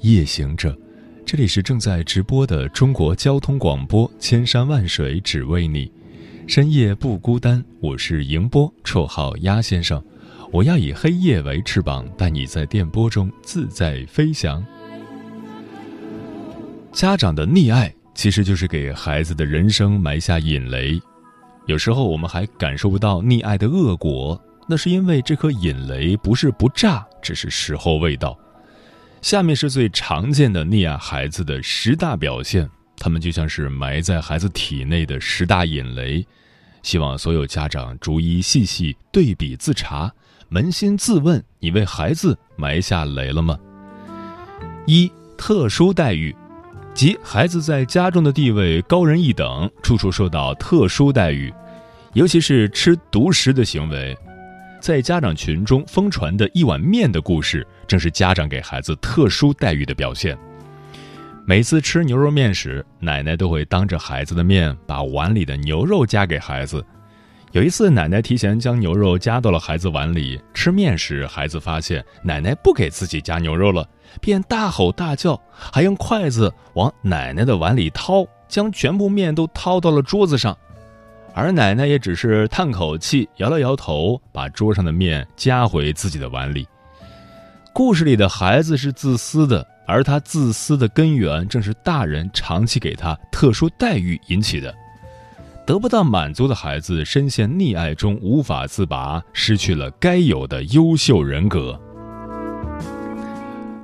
夜行者，这里是正在直播的中国交通广播，千山万水只为你，深夜不孤单。我是迎波，绰号鸭先生。我要以黑夜为翅膀，带你在电波中自在飞翔。家长的溺爱其实就是给孩子的人生埋下引雷，有时候我们还感受不到溺爱的恶果，那是因为这颗引雷不是不炸，只是时候未到。下面是最常见的溺爱孩子的十大表现，他们就像是埋在孩子体内的十大引雷。希望所有家长逐一细细对比自查，扪心自问：你为孩子埋下雷了吗？一、特殊待遇，即孩子在家中的地位高人一等，处处受到特殊待遇，尤其是吃独食的行为。在家长群中疯传的一碗面的故事，正是家长给孩子特殊待遇的表现。每次吃牛肉面时，奶奶都会当着孩子的面把碗里的牛肉夹给孩子。有一次，奶奶提前将牛肉夹到了孩子碗里，吃面时，孩子发现奶奶不给自己夹牛肉了，便大吼大叫，还用筷子往奶奶的碗里掏，将全部面都掏到了桌子上。而奶奶也只是叹口气，摇了摇头，把桌上的面夹回自己的碗里。故事里的孩子是自私的，而他自私的根源正是大人长期给他特殊待遇引起的。得不到满足的孩子深陷溺爱中无法自拔，失去了该有的优秀人格。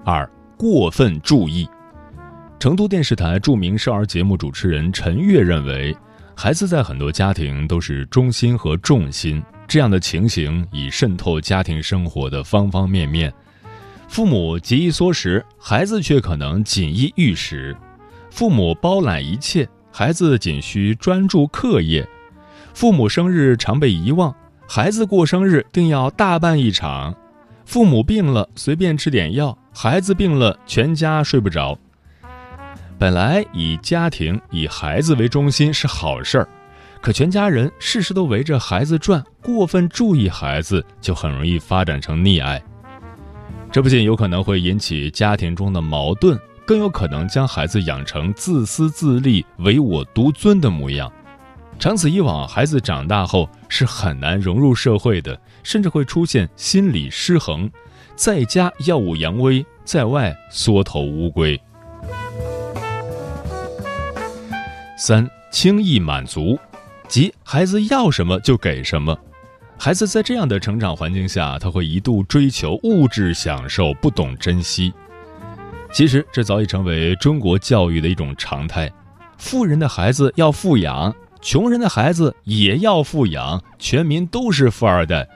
二、过分注意。成都电视台著名少儿节目主持人陈悦认为。孩子在很多家庭都是中心和重心，这样的情形已渗透家庭生活的方方面面。父母节衣缩食，孩子却可能锦衣玉食；父母包揽一切，孩子仅需专注课业；父母生日常被遗忘，孩子过生日定要大办一场；父母病了随便吃点药，孩子病了全家睡不着。本来以家庭以孩子为中心是好事儿，可全家人事事都围着孩子转，过分注意孩子，就很容易发展成溺爱。这不仅有可能会引起家庭中的矛盾，更有可能将孩子养成自私自利、唯我独尊的模样。长此以往，孩子长大后是很难融入社会的，甚至会出现心理失衡，在家耀武扬威，在外缩头乌龟。三轻易满足，即孩子要什么就给什么。孩子在这样的成长环境下，他会一度追求物质享受，不懂珍惜。其实这早已成为中国教育的一种常态：富人的孩子要富养，穷人的孩子也要富养，全民都是富二代。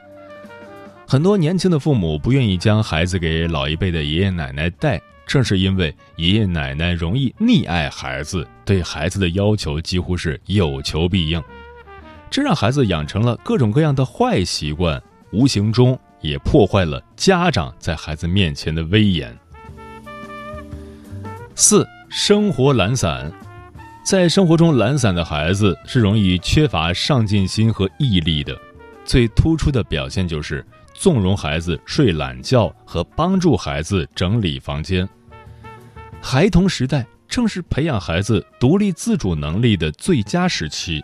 很多年轻的父母不愿意将孩子给老一辈的爷爷奶奶带。正是因为爷爷奶奶容易溺爱孩子，对孩子的要求几乎是有求必应，这让孩子养成了各种各样的坏习惯，无形中也破坏了家长在孩子面前的威严。四、生活懒散，在生活中懒散的孩子是容易缺乏上进心和毅力的，最突出的表现就是纵容孩子睡懒觉和帮助孩子整理房间。孩童时代正是培养孩子独立自主能力的最佳时期，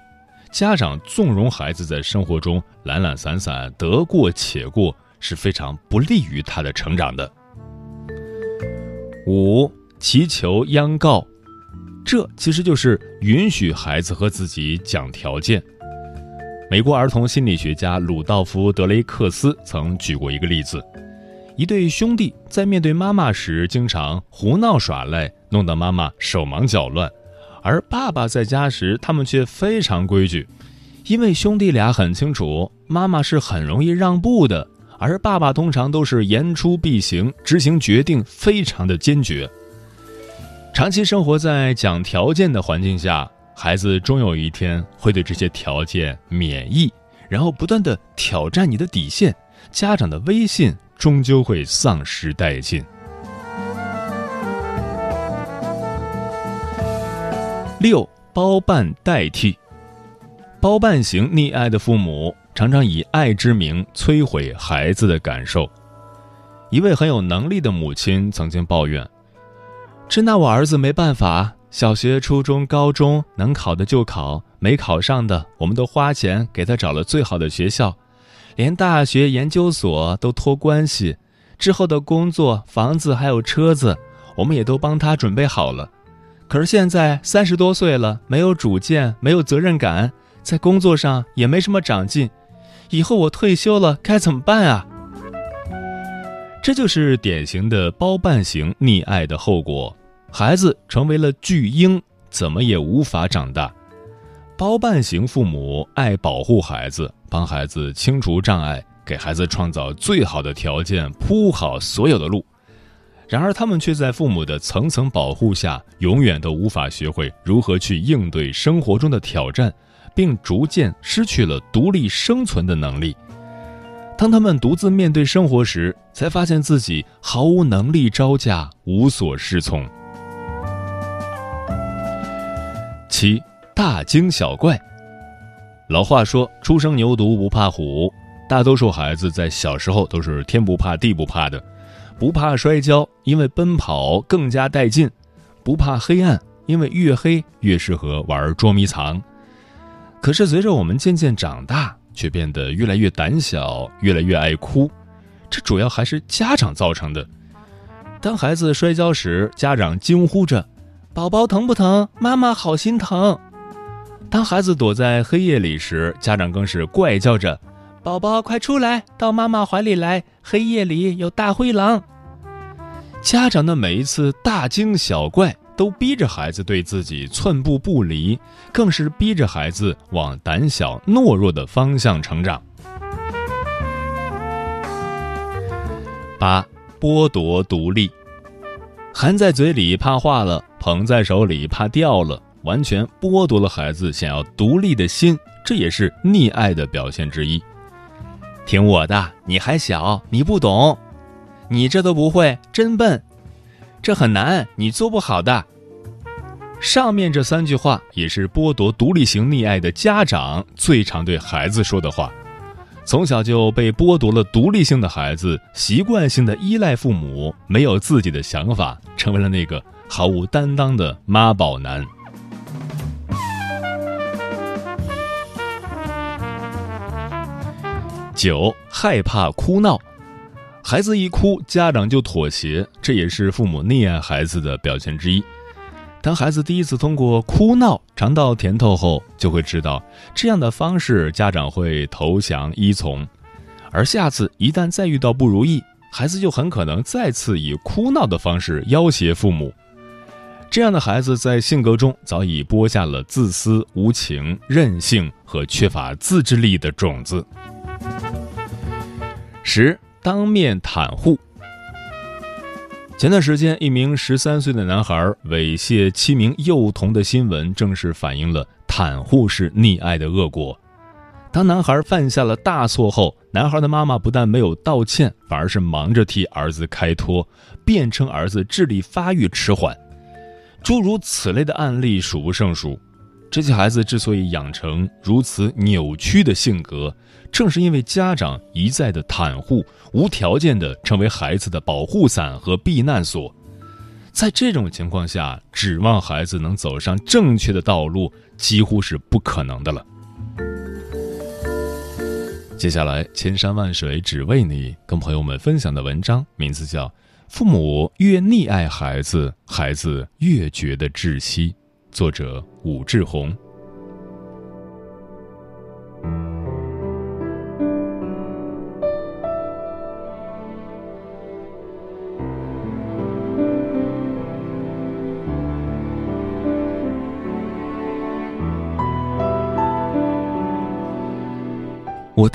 家长纵容孩子在生活中懒懒散散、得过且过，是非常不利于他的成长的。五、祈求央告，这其实就是允许孩子和自己讲条件。美国儿童心理学家鲁道夫·德雷克斯曾举过一个例子。一对兄弟在面对妈妈时，经常胡闹耍赖，弄得妈妈手忙脚乱；而爸爸在家时，他们却非常规矩，因为兄弟俩很清楚，妈妈是很容易让步的，而爸爸通常都是言出必行，执行决定非常的坚决。长期生活在讲条件的环境下，孩子终有一天会对这些条件免疫，然后不断的挑战你的底线，家长的威信终究会丧失殆尽。六包办代替，包办型溺爱的父母常常以爱之名摧毁孩子的感受。一位很有能力的母亲曾经抱怨：“真拿我儿子没办法，小学、初中、高中能考的就考，没考上的我们都花钱给他找了最好的学校，连大学、研究所都托关系，之后的工作、房子还有车子，我们也都帮他准备好了。”可是现在三十多岁了，没有主见，没有责任感，在工作上也没什么长进，以后我退休了该怎么办啊？这就是典型的包办型溺爱的后果，孩子成为了巨婴，怎么也无法长大。包办型父母爱保护孩子，帮孩子清除障碍，给孩子创造最好的条件，铺好所有的路。然而，他们却在父母的层层保护下，永远都无法学会如何去应对生活中的挑战，并逐渐失去了独立生存的能力。当他们独自面对生活时，才发现自己毫无能力招架，无所适从。七大惊小怪。老话说：“初生牛犊不怕虎。”大多数孩子在小时候都是天不怕地不怕的。不怕摔跤，因为奔跑更加带劲；不怕黑暗，因为越黑越适合玩捉迷藏。可是随着我们渐渐长大，却变得越来越胆小，越来越爱哭。这主要还是家长造成的。当孩子摔跤时，家长惊呼着：“宝宝疼不疼？妈妈好心疼。”当孩子躲在黑夜里时，家长更是怪叫着。宝宝，快出来，到妈妈怀里来！黑夜里有大灰狼。家长的每一次大惊小怪，都逼着孩子对自己寸步不离，更是逼着孩子往胆小懦弱的方向成长。八，剥夺独立，含在嘴里怕化了，捧在手里怕掉了，完全剥夺了孩子想要独立的心，这也是溺爱的表现之一。听我的，你还小，你不懂，你这都不会，真笨，这很难，你做不好的。上面这三句话也是剥夺独立型溺爱的家长最常对孩子说的话。从小就被剥夺了独立性的孩子，习惯性的依赖父母，没有自己的想法，成为了那个毫无担当的妈宝男。九害怕哭闹，孩子一哭，家长就妥协，这也是父母溺爱孩子的表现之一。当孩子第一次通过哭闹尝到甜头后，就会知道这样的方式家长会投降依从，而下次一旦再遇到不如意，孩子就很可能再次以哭闹的方式要挟父母。这样的孩子在性格中早已播下了自私、无情、任性和缺乏自制力的种子。十当面袒护。前段时间，一名十三岁的男孩猥亵七名幼童的新闻，正是反映了袒护式溺爱的恶果。当男孩犯下了大错后，男孩的妈妈不但没有道歉，反而是忙着替儿子开脱，辩称儿子智力发育迟缓。诸如此类的案例数不胜数。这些孩子之所以养成如此扭曲的性格，正是因为家长一再的袒护，无条件的成为孩子的保护伞和避难所。在这种情况下，指望孩子能走上正确的道路，几乎是不可能的了。接下来，千山万水只为你，跟朋友们分享的文章名字叫《父母越溺爱孩子，孩子越觉得窒息》。作者武志红。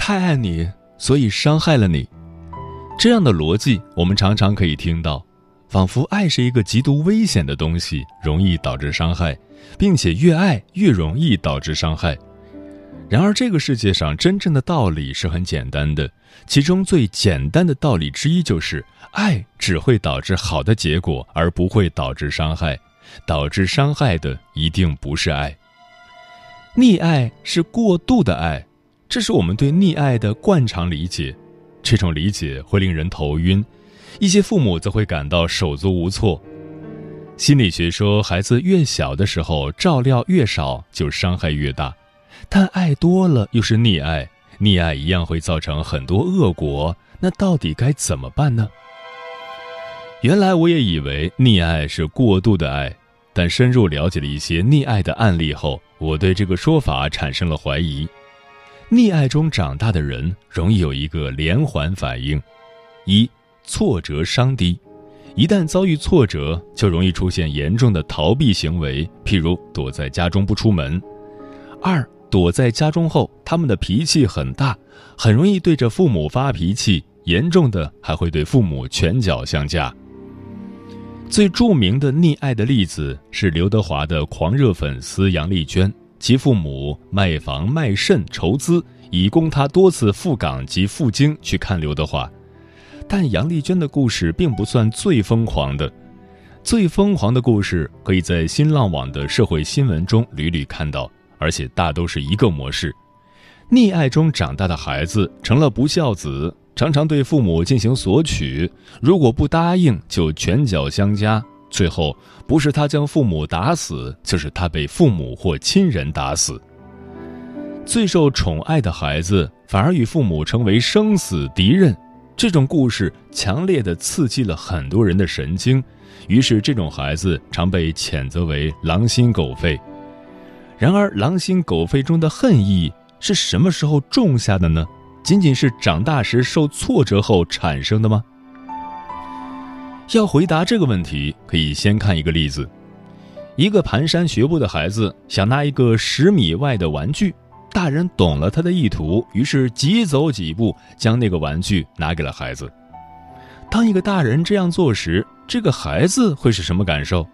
太爱你，所以伤害了你。这样的逻辑，我们常常可以听到。仿佛爱是一个极度危险的东西，容易导致伤害，并且越爱越容易导致伤害。然而，这个世界上真正的道理是很简单的，其中最简单的道理之一就是：爱只会导致好的结果，而不会导致伤害。导致伤害的一定不是爱。溺爱是过度的爱，这是我们对溺爱的惯常理解。这种理解会令人头晕，一些父母则会感到手足无措。心理学说，孩子越小的时候照料越少，就伤害越大。但爱多了又是溺爱，溺爱一样会造成很多恶果。那到底该怎么办呢？原来我也以为溺爱是过度的爱，但深入了解了一些溺爱的案例后，我对这个说法产生了怀疑。溺爱中长大的人容易有一个连环反应：一、挫折伤低，一旦遭遇挫折，就容易出现严重的逃避行为，譬如躲在家中不出门；二、躲在家中后，他们的脾气很大，很容易对着父母发脾气，严重的还会对父母拳脚相加。最著名的溺爱的例子是刘德华的狂热粉丝杨丽娟，其父母卖房卖肾筹资，以供他多次赴港及赴京去看刘德华。但杨丽娟的故事并不算最疯狂的，最疯狂的故事可以在新浪网的社会新闻中屡屡看到。而且大都是一个模式，溺爱中长大的孩子成了不孝子，常常对父母进行索取，如果不答应就拳脚相加，最后不是他将父母打死，就是他被父母或亲人打死。最受宠爱的孩子反而与父母成为生死敌人，这种故事强烈的刺激了很多人的神经，于是这种孩子常被谴责为狼心狗肺。然而，狼心狗肺中的恨意是什么时候种下的呢？仅仅是长大时受挫折后产生的吗？要回答这个问题，可以先看一个例子：一个蹒跚学步的孩子想拿一个十米外的玩具，大人懂了他的意图，于是急走几步将那个玩具拿给了孩子。当一个大人这样做时，这个孩子会是什么感受？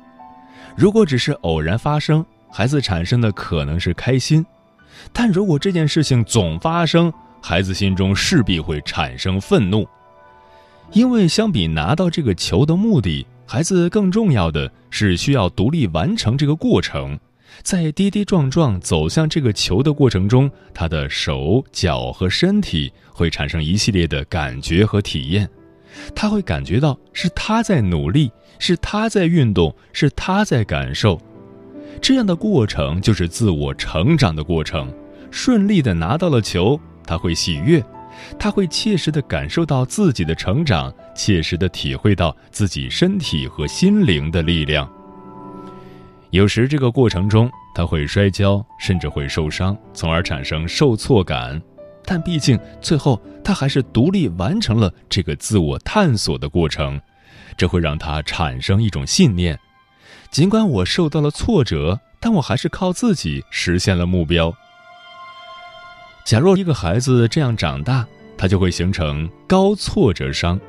如果只是偶然发生，孩子产生的可能是开心，但如果这件事情总发生，孩子心中势必会产生愤怒，因为相比拿到这个球的目的，孩子更重要的是需要独立完成这个过程。在跌跌撞撞走向这个球的过程中，他的手脚和身体会产生一系列的感觉和体验，他会感觉到是他在努力，是他在运动，是他在感受。这样的过程就是自我成长的过程。顺利的拿到了球，他会喜悦，他会切实的感受到自己的成长，切实的体会到自己身体和心灵的力量。有时这个过程中他会摔跤，甚至会受伤，从而产生受挫感。但毕竟最后他还是独立完成了这个自我探索的过程，这会让他产生一种信念。尽管我受到了挫折，但我还是靠自己实现了目标。假若一个孩子这样长大，他就会形成高挫折伤。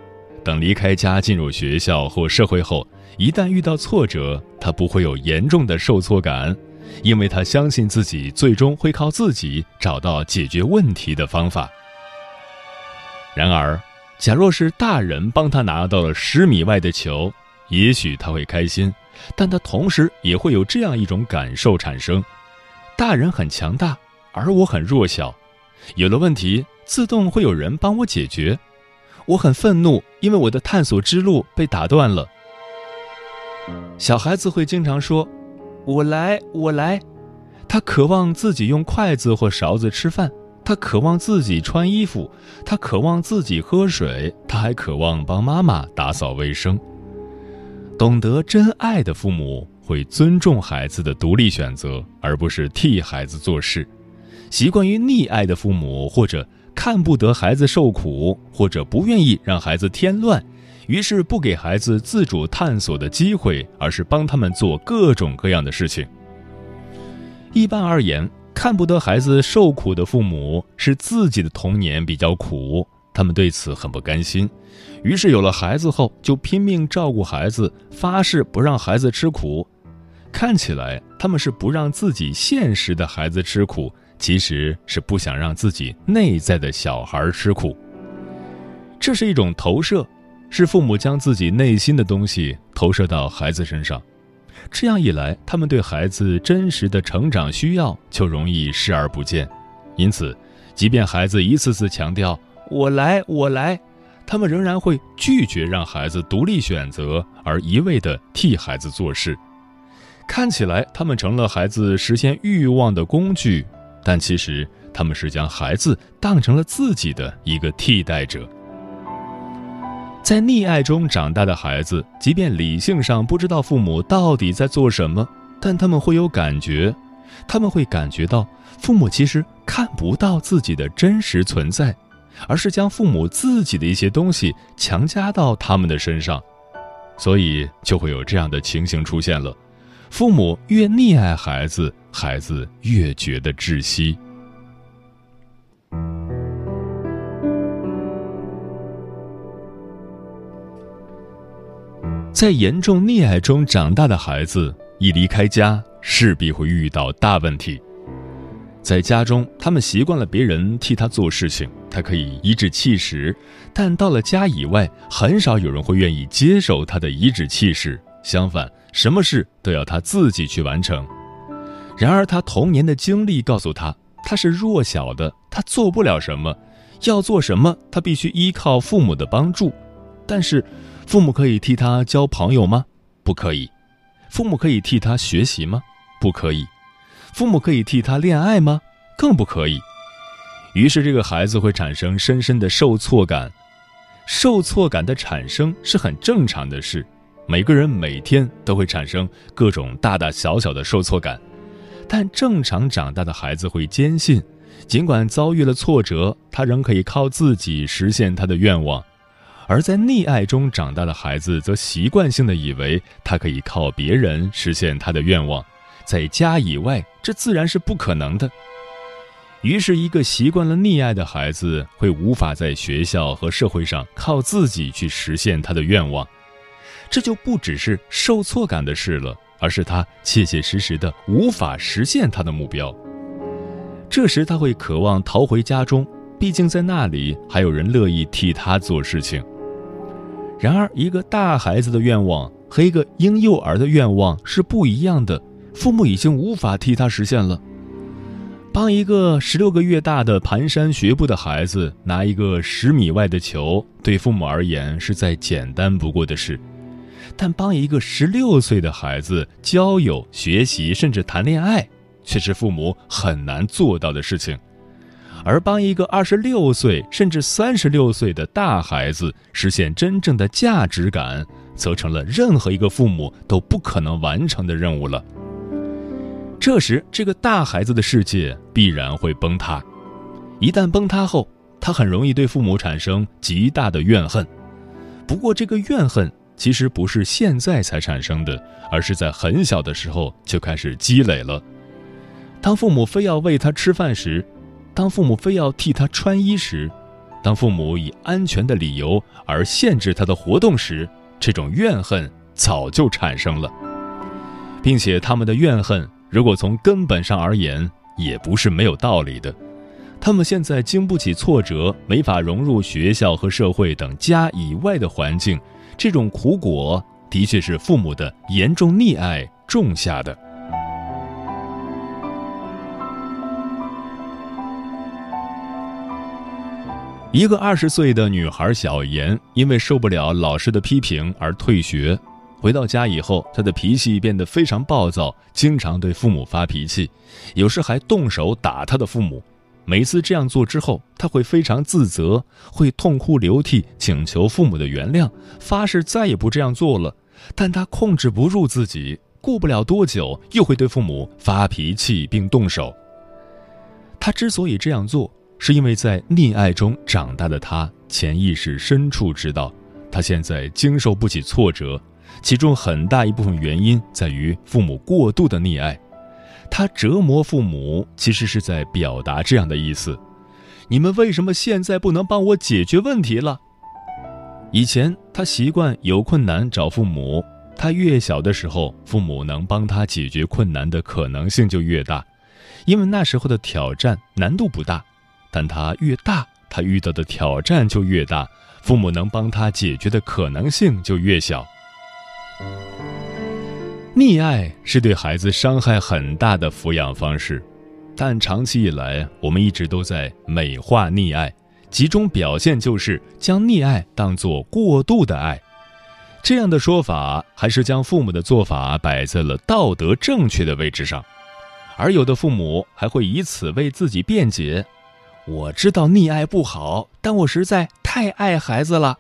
等离开家进入学校或社会后，一旦遇到挫折，他不会有严重的受挫感，因为他相信自己最终会靠自己找到解决问题的方法。然而，假若是大人帮他拿到了十米外的球，也许他会开心。但他同时也会有这样一种感受产生：大人很强大，而我很弱小。有了问题，自动会有人帮我解决。我很愤怒，因为我的探索之路被打断了。小孩子会经常说：“我来，我来。”他渴望自己用筷子或勺子吃饭，他渴望自己穿衣服，他渴望自己喝水，他还渴望帮妈妈打扫卫生。懂得真爱的父母会尊重孩子的独立选择，而不是替孩子做事；习惯于溺爱的父母，或者看不得孩子受苦，或者不愿意让孩子添乱，于是不给孩子自主探索的机会，而是帮他们做各种各样的事情。一般而言，看不得孩子受苦的父母是自己的童年比较苦。他们对此很不甘心，于是有了孩子后就拼命照顾孩子，发誓不让孩子吃苦。看起来他们是不让自己现实的孩子吃苦，其实是不想让自己内在的小孩吃苦。这是一种投射，是父母将自己内心的东西投射到孩子身上。这样一来，他们对孩子真实的成长需要就容易视而不见。因此，即便孩子一次次强调“我来，我来”，他们仍然会拒绝让孩子独立选择，而一味地替孩子做事。看起来，他们成了孩子实现欲望的工具，但其实他们是将孩子当成了自己的一个替代者。在溺爱中长大的孩子，即便理性上不知道父母到底在做什么，但他们会有感觉，他们会感觉到父母其实看不到自己的真实存在，而是将父母自己的一些东西强加到他们的身上，所以就会有这样的情形出现了：父母越溺爱孩子，孩子越觉得窒息。在严重溺爱中长大的孩子，一离开家，势必会遇到大问题。在家中，他们习惯了别人替他做事情，他可以颐指气使；但到了家以外，很少有人会愿意接受他的颐指气使。相反，什么事都要他自己去完成。然而，他童年的经历告诉他，他是弱小的，他做不了什么。要做什么，他必须依靠父母的帮助。但是，父母可以替他交朋友吗？不可以。父母可以替他学习吗？不可以。父母可以替他恋爱吗？更不可以。于是，这个孩子会产生深深的受挫感。受挫感的产生是很正常的事，每个人每天都会产生各种大大小小的受挫感。但正常长大的孩子会坚信，尽管遭遇了挫折，他仍可以靠自己实现他的愿望。而在溺爱中长大的孩子，则习惯性的以为他可以靠别人实现他的愿望，在家以外，这自然是不可能的。于是，一个习惯了溺爱的孩子，会无法在学校和社会上靠自己去实现他的愿望。这就不只是受挫感的事了，而是他切切实实的无法实现他的目标。这时，他会渴望逃回家中，毕竟在那里还有人乐意替他做事情。然而，一个大孩子的愿望和一个婴幼儿的愿望是不一样的。父母已经无法替他实现了。帮一个十六个月大的蹒跚学步的孩子拿一个十米外的球，对父母而言是再简单不过的事；但帮一个十六岁的孩子交友、学习，甚至谈恋爱，却是父母很难做到的事情。而帮一个二十六岁甚至三十六岁的大孩子实现真正的价值感，则成了任何一个父母都不可能完成的任务了。这时，这个大孩子的世界必然会崩塌。一旦崩塌后，他很容易对父母产生极大的怨恨。不过，这个怨恨其实不是现在才产生的，而是在很小的时候就开始积累了。当父母非要喂他吃饭时，当父母非要替他穿衣时，当父母以安全的理由而限制他的活动时，这种怨恨早就产生了，并且他们的怨恨，如果从根本上而言，也不是没有道理的。他们现在经不起挫折，没法融入学校和社会等家以外的环境，这种苦果的确是父母的严重溺爱种下的。一个二十岁的女孩小妍，因为受不了老师的批评而退学。回到家以后，她的脾气变得非常暴躁，经常对父母发脾气，有时还动手打她的父母。每次这样做之后，他会非常自责，会痛哭流涕，请求父母的原谅，发誓再也不这样做了。但他控制不住自己，过不了多久又会对父母发脾气并动手。他之所以这样做，是因为在溺爱中长大的他，潜意识深处知道，他现在经受不起挫折，其中很大一部分原因在于父母过度的溺爱。他折磨父母，其实是在表达这样的意思：你们为什么现在不能帮我解决问题了？以前他习惯有困难找父母，他越小的时候，父母能帮他解决困难的可能性就越大，因为那时候的挑战难度不大。但他越大，他遇到的挑战就越大，父母能帮他解决的可能性就越小。溺爱是对孩子伤害很大的抚养方式，但长期以来，我们一直都在美化溺爱。集中表现就是将溺爱当作过度的爱，这样的说法还是将父母的做法摆在了道德正确的位置上，而有的父母还会以此为自己辩解：“我知道溺爱不好，但我实在太爱孩子了。”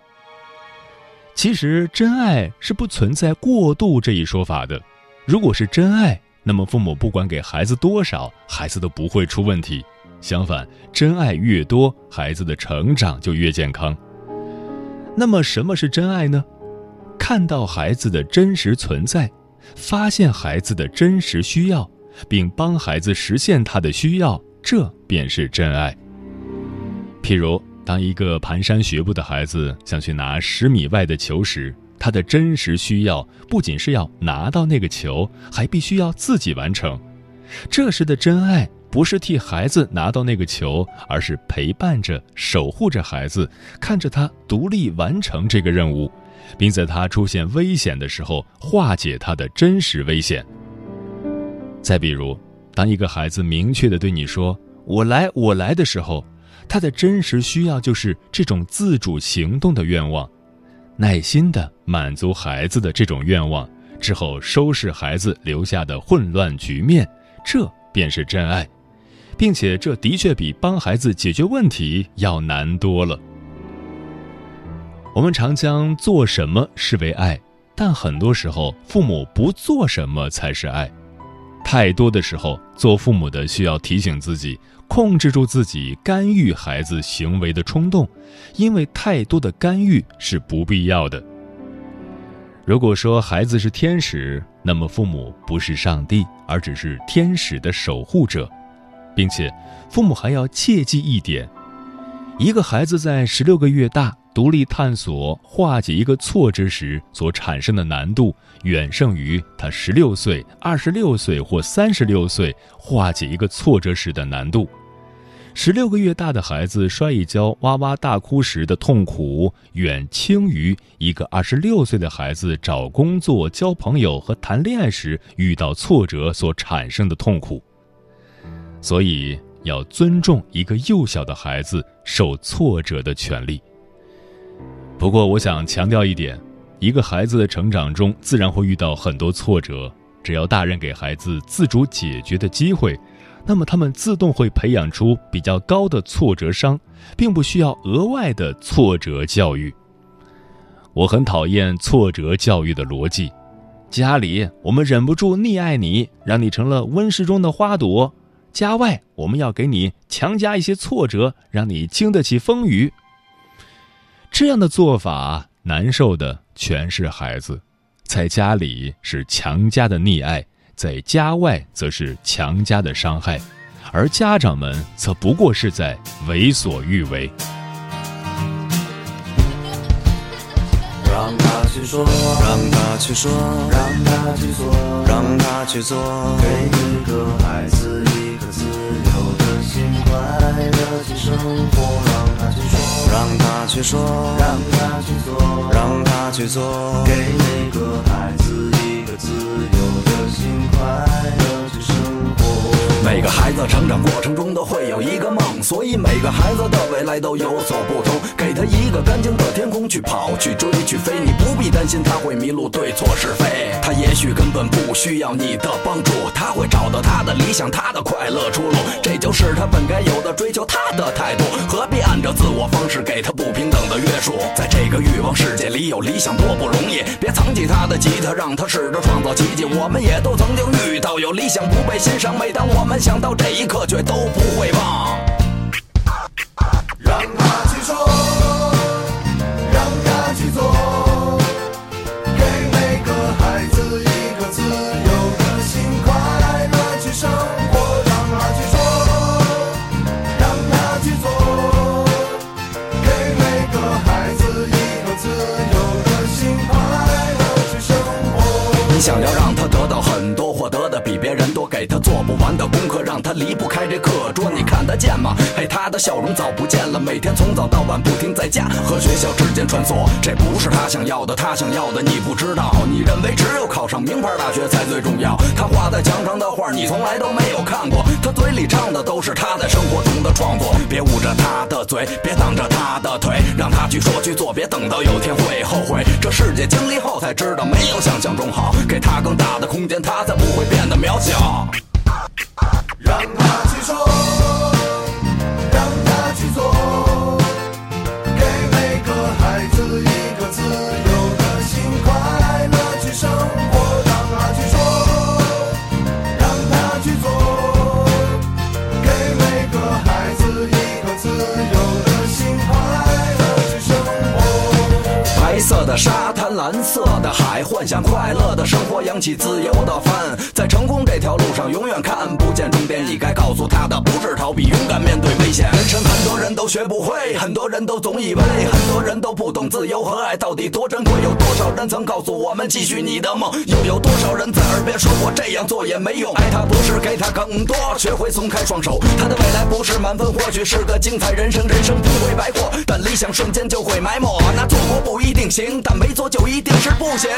其实，真爱是不存在过度这一说法的。如果是真爱，那么父母不管给孩子多少，孩子都不会出问题。相反，真爱越多，孩子的成长就越健康。那么，什么是真爱呢？看到孩子的真实存在，发现孩子的真实需要，并帮孩子实现他的需要，这便是真爱。譬如，当一个蹒跚学步的孩子想去拿十米外的球时，他的真实需要不仅是要拿到那个球，还必须要自己完成。这时的真爱。不是替孩子拿到那个球，而是陪伴着、守护着孩子，看着他独立完成这个任务，并在他出现危险的时候化解他的真实危险。再比如，当一个孩子明确的对你说“我来，我来”的时候，他的真实需要就是这种自主行动的愿望，耐心的满足孩子的这种愿望之后，收拾孩子留下的混乱局面，这便是真爱。并且这的确比帮孩子解决问题要难多了。我们常将做什么视为爱，但很多时候父母不做什么才是爱。太多的时候，做父母的需要提醒自己，控制住自己干预孩子行为的冲动，因为太多的干预是不必要的。如果说孩子是天使，那么父母不是上帝，而只是天使的守护者。并且，父母还要切记一点：一个孩子在十六个月大独立探索、化解一个挫折时所产生的难度，远胜于他十六岁、二十六岁或三十六岁化解一个挫折时的难度。十六个月大的孩子摔一跤哇哇大哭时的痛苦，远轻于一个二十六岁的孩子找工作、交朋友和谈恋爱时遇到挫折所产生的痛苦。所以要尊重一个幼小的孩子受挫折的权利。不过，我想强调一点：一个孩子的成长中自然会遇到很多挫折，只要大人给孩子自主解决的机会，那么他们自动会培养出比较高的挫折商，并不需要额外的挫折教育。我很讨厌挫折教育的逻辑：家里我们忍不住溺爱你，让你成了温室中的花朵。家外，我们要给你强加一些挫折，让你经得起风雨。这样的做法，难受的全是孩子。在家里是强加的溺爱，在家外则是强加的伤害，而家长们则不过是在为所欲为。让他去说，让他去说，让他去做，让他去做，给每个孩子。快乐去生活，让他去说，让他去说，让他去做，让他去做，给每个孩子一个自由 fly. 每个孩子成长过程中都会有一个梦，所以每个孩子的未来都有所不同。给他一个干净的天空去跑，去追，去飞，你不必担心他会迷路，对错是非。他也许根本不需要你的帮助，他会找到他的理想，他的快乐出路。这就是他本该有的追求，他的态度。何必按照自我方式给他不平等的约束？在这个欲望世界里，有理想多不容易。别藏起他的吉他，让他试着创造奇迹。我们也都曾经遇到有理想不被欣赏，每当我们想到这一刻，却都不会忘。让他去说。别人多，给他做不完的功课，让他离不开这课。得见吗？嘿，他的笑容早不见了，每天从早到晚不停在家和学校之间穿梭。这不是他想要的，他想要的你不知道。你认为只有考上名牌大学才最重要？他画在墙上的画你从来都没有看过，他嘴里唱的都是他在生活中的创作。别捂着他的嘴，别挡着他的腿，让他去说去做，别等到有天会后悔。这世界经历后才知道，没有想象中好。给他更大的空间，他才不会变得渺小。让他去说，蓝色的海，幻想快乐的生活，扬起自由的帆，在成功这条路上永远看不见终点。你该告诉他的不是逃避，勇敢面对危险。人生很多人都学不会，很多人都总以为，很多人都不懂自由和爱到底多珍贵。有多少人曾告诉我们继续你的梦，又有多少人在耳边说过这样做也没用。爱他不是给他更多，学会松开双手。他的未来不是满分，或许是个精彩人生，人生不会白过，但理想瞬间就会埋没。那做过不一定行，但没做就一一定是不行。